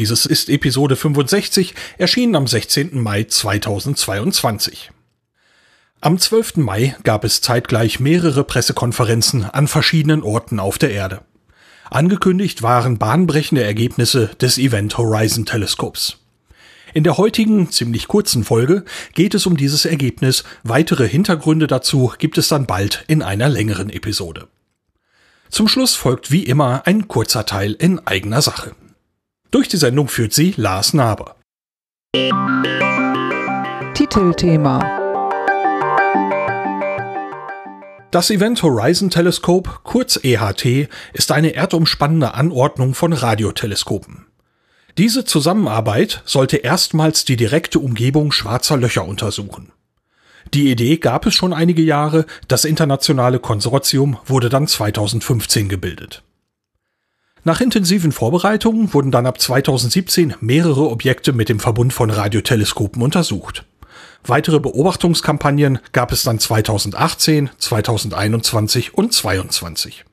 Dieses ist Episode 65, erschienen am 16. Mai 2022. Am 12. Mai gab es zeitgleich mehrere Pressekonferenzen an verschiedenen Orten auf der Erde. Angekündigt waren bahnbrechende Ergebnisse des Event Horizon Teleskops. In der heutigen, ziemlich kurzen Folge geht es um dieses Ergebnis. Weitere Hintergründe dazu gibt es dann bald in einer längeren Episode. Zum Schluss folgt wie immer ein kurzer Teil in eigener Sache. Durch die Sendung führt sie Lars Naber. Titelthema Das Event Horizon Teleskop, kurz EHT, ist eine erdumspannende Anordnung von Radioteleskopen. Diese Zusammenarbeit sollte erstmals die direkte Umgebung schwarzer Löcher untersuchen. Die Idee gab es schon einige Jahre, das internationale Konsortium wurde dann 2015 gebildet. Nach intensiven Vorbereitungen wurden dann ab 2017 mehrere Objekte mit dem Verbund von Radioteleskopen untersucht. Weitere Beobachtungskampagnen gab es dann 2018, 2021 und 2022.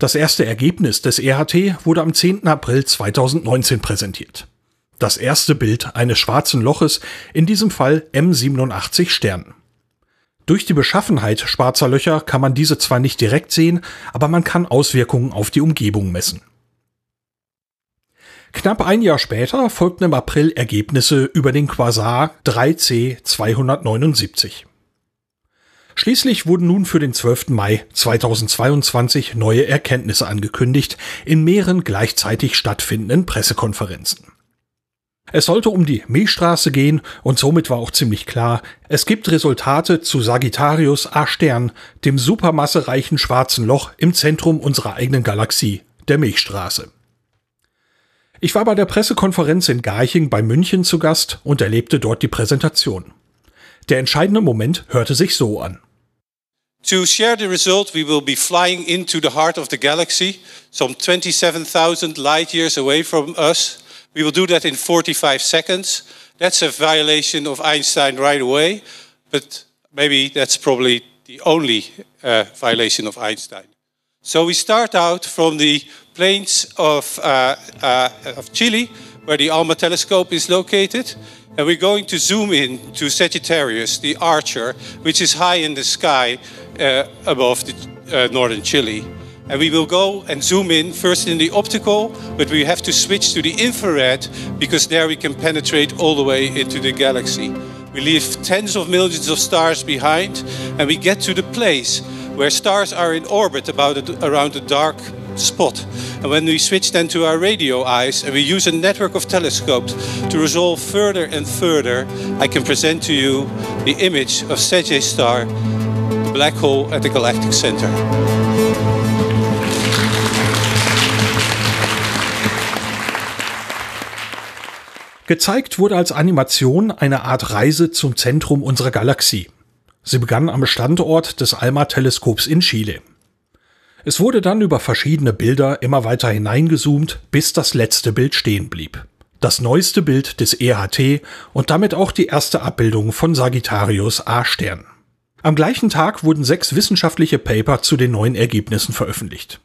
Das erste Ergebnis des EHT wurde am 10. April 2019 präsentiert. Das erste Bild eines schwarzen Loches, in diesem Fall M87 Stern. Durch die Beschaffenheit schwarzer Löcher kann man diese zwar nicht direkt sehen, aber man kann Auswirkungen auf die Umgebung messen. Knapp ein Jahr später folgten im April Ergebnisse über den Quasar 3C 279. Schließlich wurden nun für den 12. Mai 2022 neue Erkenntnisse angekündigt in mehreren gleichzeitig stattfindenden Pressekonferenzen. Es sollte um die Milchstraße gehen und somit war auch ziemlich klar, es gibt Resultate zu Sagittarius A Stern, dem supermassereichen schwarzen Loch im Zentrum unserer eigenen Galaxie, der Milchstraße. Ich war bei der Pressekonferenz in Garching bei München zu Gast und erlebte dort die Präsentation. Der entscheidende Moment hörte sich so an. To share the result, we will be flying into the heart of the galaxy, some 27,000 light years away from us. We will do that in 45 seconds. That's a violation of Einstein right away, but maybe that's probably the only uh, violation of Einstein. So we start out from the plains of, uh, uh, of Chile, where the ALMA telescope is located. And we're going to zoom in to Sagittarius, the archer, which is high in the sky uh, above the, uh, northern Chile. And we will go and zoom in first in the optical, but we have to switch to the infrared because there we can penetrate all the way into the galaxy. We leave tens of millions of stars behind, and we get to the place where stars are in orbit about around a dark spot. And when we switch then to our radio eyes and we use a network of telescopes to resolve further and further, I can present to you the image of Sagittarius star, the black hole at the galactic center. Gezeigt wurde als Animation eine Art Reise zum Zentrum unserer Galaxie. Sie begann am Standort des ALMA-Teleskops in Chile. Es wurde dann über verschiedene Bilder immer weiter hineingezoomt, bis das letzte Bild stehen blieb. Das neueste Bild des EHT und damit auch die erste Abbildung von Sagittarius A Stern. Am gleichen Tag wurden sechs wissenschaftliche Paper zu den neuen Ergebnissen veröffentlicht.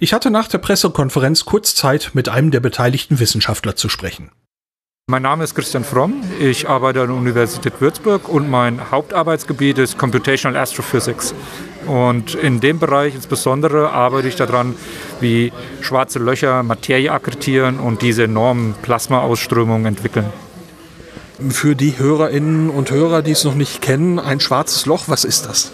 Ich hatte nach der Pressekonferenz kurz Zeit, mit einem der beteiligten Wissenschaftler zu sprechen. Mein Name ist Christian Fromm. Ich arbeite an der Universität Würzburg und mein Hauptarbeitsgebiet ist Computational Astrophysics. Und in dem Bereich insbesondere arbeite ich daran, wie schwarze Löcher Materie akkretieren und diese enormen Plasmaausströmungen entwickeln. Für die Hörerinnen und Hörer, die es noch nicht kennen, ein schwarzes Loch, was ist das?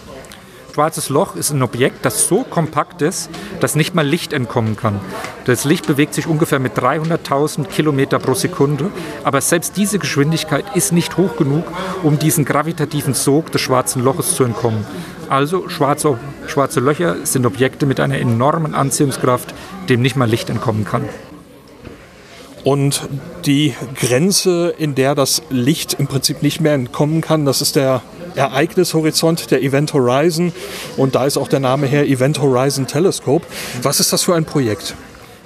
Schwarzes Loch ist ein Objekt, das so kompakt ist, dass nicht mal Licht entkommen kann. Das Licht bewegt sich ungefähr mit 300.000 Kilometer pro Sekunde, aber selbst diese Geschwindigkeit ist nicht hoch genug, um diesen gravitativen Sog des schwarzen Loches zu entkommen. Also schwarze, schwarze Löcher sind Objekte mit einer enormen Anziehungskraft, dem nicht mal Licht entkommen kann. Und die Grenze, in der das Licht im Prinzip nicht mehr entkommen kann, das ist der Ereignishorizont, der Event Horizon. Und da ist auch der Name her Event Horizon Telescope. Was ist das für ein Projekt?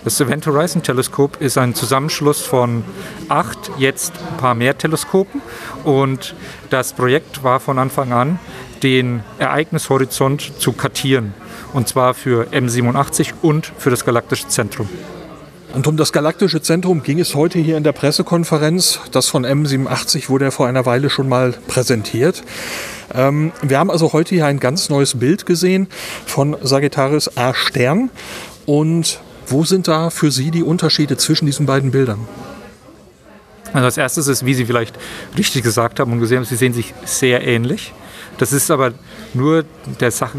Das Event Horizon Teleskop ist ein Zusammenschluss von acht, jetzt ein paar mehr Teleskopen. Und das Projekt war von Anfang an, den Ereignishorizont zu kartieren. Und zwar für M87 und für das Galaktische Zentrum. Und um das Galaktische Zentrum ging es heute hier in der Pressekonferenz. Das von M87 wurde ja vor einer Weile schon mal präsentiert. Ähm, wir haben also heute hier ein ganz neues Bild gesehen von Sagittarius A Stern. Und wo sind da für Sie die Unterschiede zwischen diesen beiden Bildern? Also als erstes ist, wie Sie vielleicht richtig gesagt haben und gesehen haben, sie sehen sich sehr ähnlich. Das ist aber nur der Sache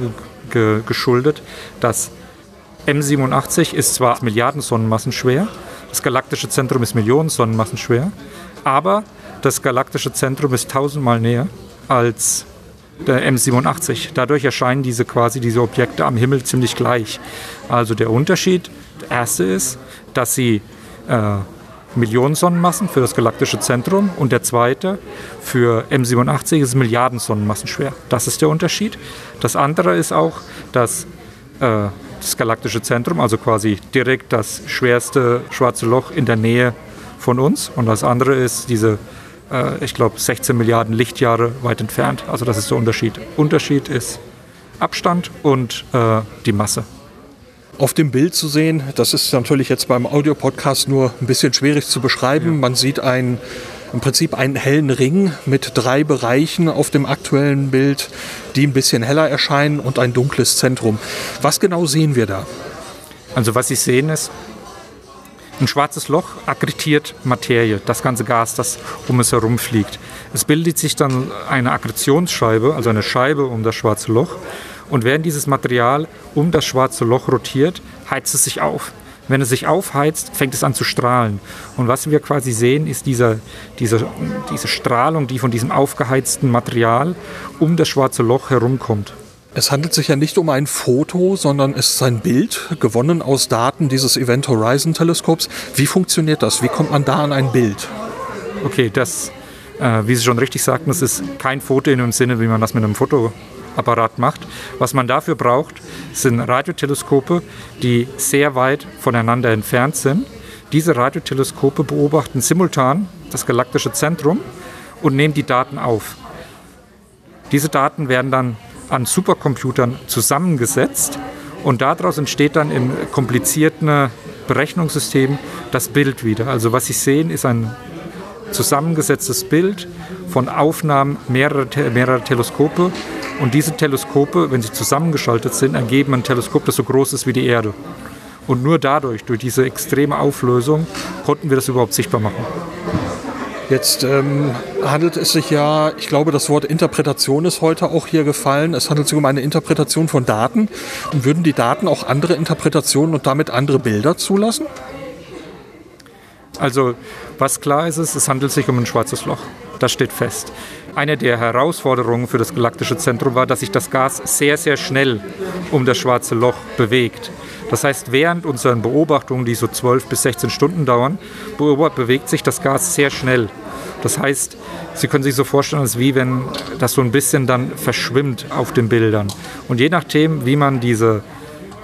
ge geschuldet, dass M87 ist zwar Milliarden Sonnenmassen schwer, das galaktische Zentrum ist Millionen Sonnenmassen schwer, aber das galaktische Zentrum ist tausendmal näher als der M87. Dadurch erscheinen diese quasi diese Objekte am Himmel ziemlich gleich. Also der Unterschied, der erste ist, dass sie äh, Millionen Sonnenmassen für das galaktische Zentrum und der zweite für M87 ist Milliarden Sonnenmassen schwer. Das ist der Unterschied. Das andere ist auch, dass äh, das galaktische Zentrum, also quasi direkt das schwerste schwarze Loch in der Nähe von uns. Und das andere ist diese, äh, ich glaube, 16 Milliarden Lichtjahre weit entfernt. Also das ist der Unterschied. Unterschied ist Abstand und äh, die Masse. Auf dem Bild zu sehen, das ist natürlich jetzt beim Audiopodcast nur ein bisschen schwierig zu beschreiben. Man sieht ein im Prinzip einen hellen Ring mit drei Bereichen auf dem aktuellen Bild, die ein bisschen heller erscheinen und ein dunkles Zentrum. Was genau sehen wir da? Also was Sie sehen ist, ein schwarzes Loch akkretiert Materie, das ganze Gas, das um es herum fliegt. Es bildet sich dann eine Akkretionsscheibe, also eine Scheibe um das schwarze Loch. Und während dieses Material um das schwarze Loch rotiert, heizt es sich auf. Wenn es sich aufheizt, fängt es an zu strahlen. Und was wir quasi sehen, ist diese, diese, diese Strahlung, die von diesem aufgeheizten Material um das schwarze Loch herumkommt. Es handelt sich ja nicht um ein Foto, sondern es ist ein Bild, gewonnen aus Daten dieses Event Horizon Teleskops. Wie funktioniert das? Wie kommt man da an ein Bild? Okay, das, äh, wie Sie schon richtig sagten, das ist kein Foto in dem Sinne, wie man das mit einem Foto Apparat macht. Was man dafür braucht, sind Radioteleskope, die sehr weit voneinander entfernt sind. Diese Radioteleskope beobachten simultan das galaktische Zentrum und nehmen die Daten auf. Diese Daten werden dann an Supercomputern zusammengesetzt und daraus entsteht dann im komplizierten Berechnungssystem das Bild wieder. Also was Sie sehen, ist ein zusammengesetztes Bild von Aufnahmen mehrerer, mehrerer Teleskope und diese Teleskope, wenn sie zusammengeschaltet sind, ergeben ein Teleskop, das so groß ist wie die Erde. Und nur dadurch, durch diese extreme Auflösung, konnten wir das überhaupt sichtbar machen. Jetzt ähm, handelt es sich ja, ich glaube, das Wort Interpretation ist heute auch hier gefallen. Es handelt sich um eine Interpretation von Daten. Und würden die Daten auch andere Interpretationen und damit andere Bilder zulassen? Also, was klar ist, ist, es handelt sich um ein schwarzes Loch. Das steht fest. Eine der Herausforderungen für das galaktische Zentrum war, dass sich das Gas sehr, sehr schnell um das schwarze Loch bewegt. Das heißt, während unseren Beobachtungen, die so 12 bis 16 Stunden dauern, bewegt sich das Gas sehr schnell. Das heißt, Sie können sich so vorstellen, als wie wenn das so ein bisschen dann verschwimmt auf den Bildern. Und je nachdem, wie man diese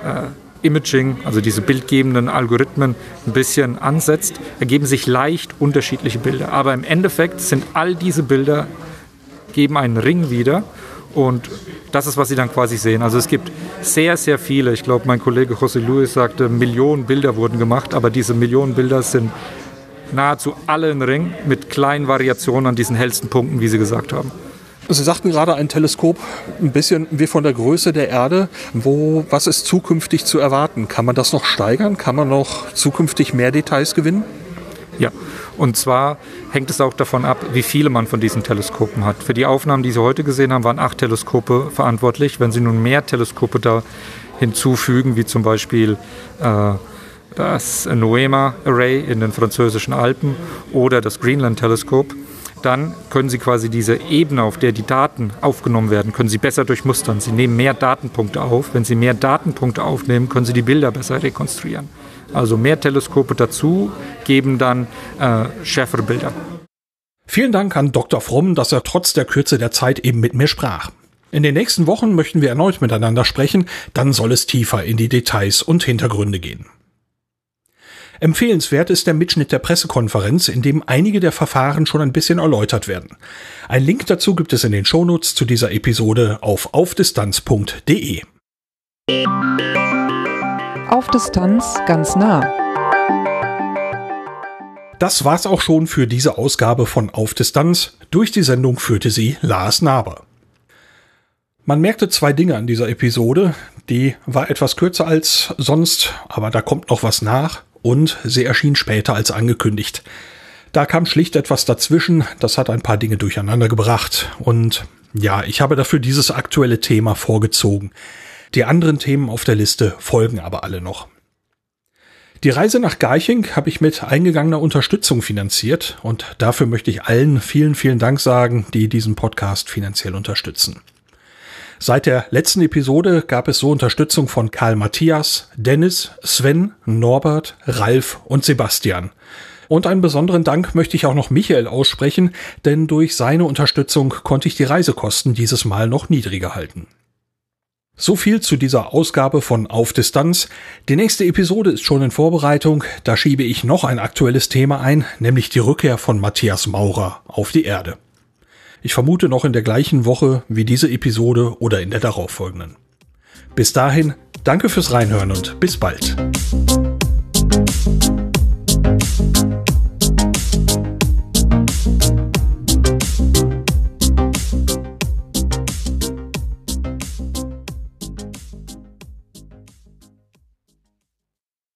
äh, Imaging, also diese bildgebenden Algorithmen, ein bisschen ansetzt, ergeben sich leicht unterschiedliche Bilder. Aber im Endeffekt sind all diese Bilder geben einen Ring wieder und das ist, was Sie dann quasi sehen. Also es gibt sehr, sehr viele, ich glaube, mein Kollege José Luis sagte, Millionen Bilder wurden gemacht, aber diese Millionen Bilder sind nahezu alle ein Ring mit kleinen Variationen an diesen hellsten Punkten, wie Sie gesagt haben. Sie sagten gerade ein Teleskop, ein bisschen wie von der Größe der Erde. Wo, was ist zukünftig zu erwarten? Kann man das noch steigern? Kann man noch zukünftig mehr Details gewinnen? Ja, und zwar hängt es auch davon ab, wie viele man von diesen Teleskopen hat. Für die Aufnahmen, die Sie heute gesehen haben, waren acht Teleskope verantwortlich. Wenn Sie nun mehr Teleskope da hinzufügen, wie zum Beispiel äh, das Noema Array in den französischen Alpen oder das Greenland Teleskop, dann können Sie quasi diese Ebene, auf der die Daten aufgenommen werden, können Sie besser durchmustern. Sie nehmen mehr Datenpunkte auf. Wenn Sie mehr Datenpunkte aufnehmen, können Sie die Bilder besser rekonstruieren. Also mehr Teleskope dazu geben dann äh, schärfere Bilder. Vielen Dank an Dr. Fromm, dass er trotz der Kürze der Zeit eben mit mir sprach. In den nächsten Wochen möchten wir erneut miteinander sprechen, dann soll es tiefer in die Details und Hintergründe gehen. Empfehlenswert ist der Mitschnitt der Pressekonferenz, in dem einige der Verfahren schon ein bisschen erläutert werden. Ein Link dazu gibt es in den Shownotes zu dieser Episode auf aufdistanz.de. Auf Distanz ganz nah. Das war's auch schon für diese Ausgabe von Auf Distanz. Durch die Sendung führte sie Lars Naber. Man merkte zwei Dinge an dieser Episode. Die war etwas kürzer als sonst, aber da kommt noch was nach und sie erschien später als angekündigt. Da kam schlicht etwas dazwischen, das hat ein paar Dinge durcheinander gebracht und ja, ich habe dafür dieses aktuelle Thema vorgezogen. Die anderen Themen auf der Liste folgen aber alle noch. Die Reise nach Garching habe ich mit eingegangener Unterstützung finanziert und dafür möchte ich allen vielen, vielen Dank sagen, die diesen Podcast finanziell unterstützen. Seit der letzten Episode gab es so Unterstützung von Karl Matthias, Dennis, Sven, Norbert, Ralf und Sebastian. Und einen besonderen Dank möchte ich auch noch Michael aussprechen, denn durch seine Unterstützung konnte ich die Reisekosten dieses Mal noch niedriger halten. So viel zu dieser Ausgabe von Auf Distanz. Die nächste Episode ist schon in Vorbereitung. Da schiebe ich noch ein aktuelles Thema ein, nämlich die Rückkehr von Matthias Maurer auf die Erde. Ich vermute noch in der gleichen Woche wie diese Episode oder in der darauffolgenden. Bis dahin, danke fürs Reinhören und bis bald.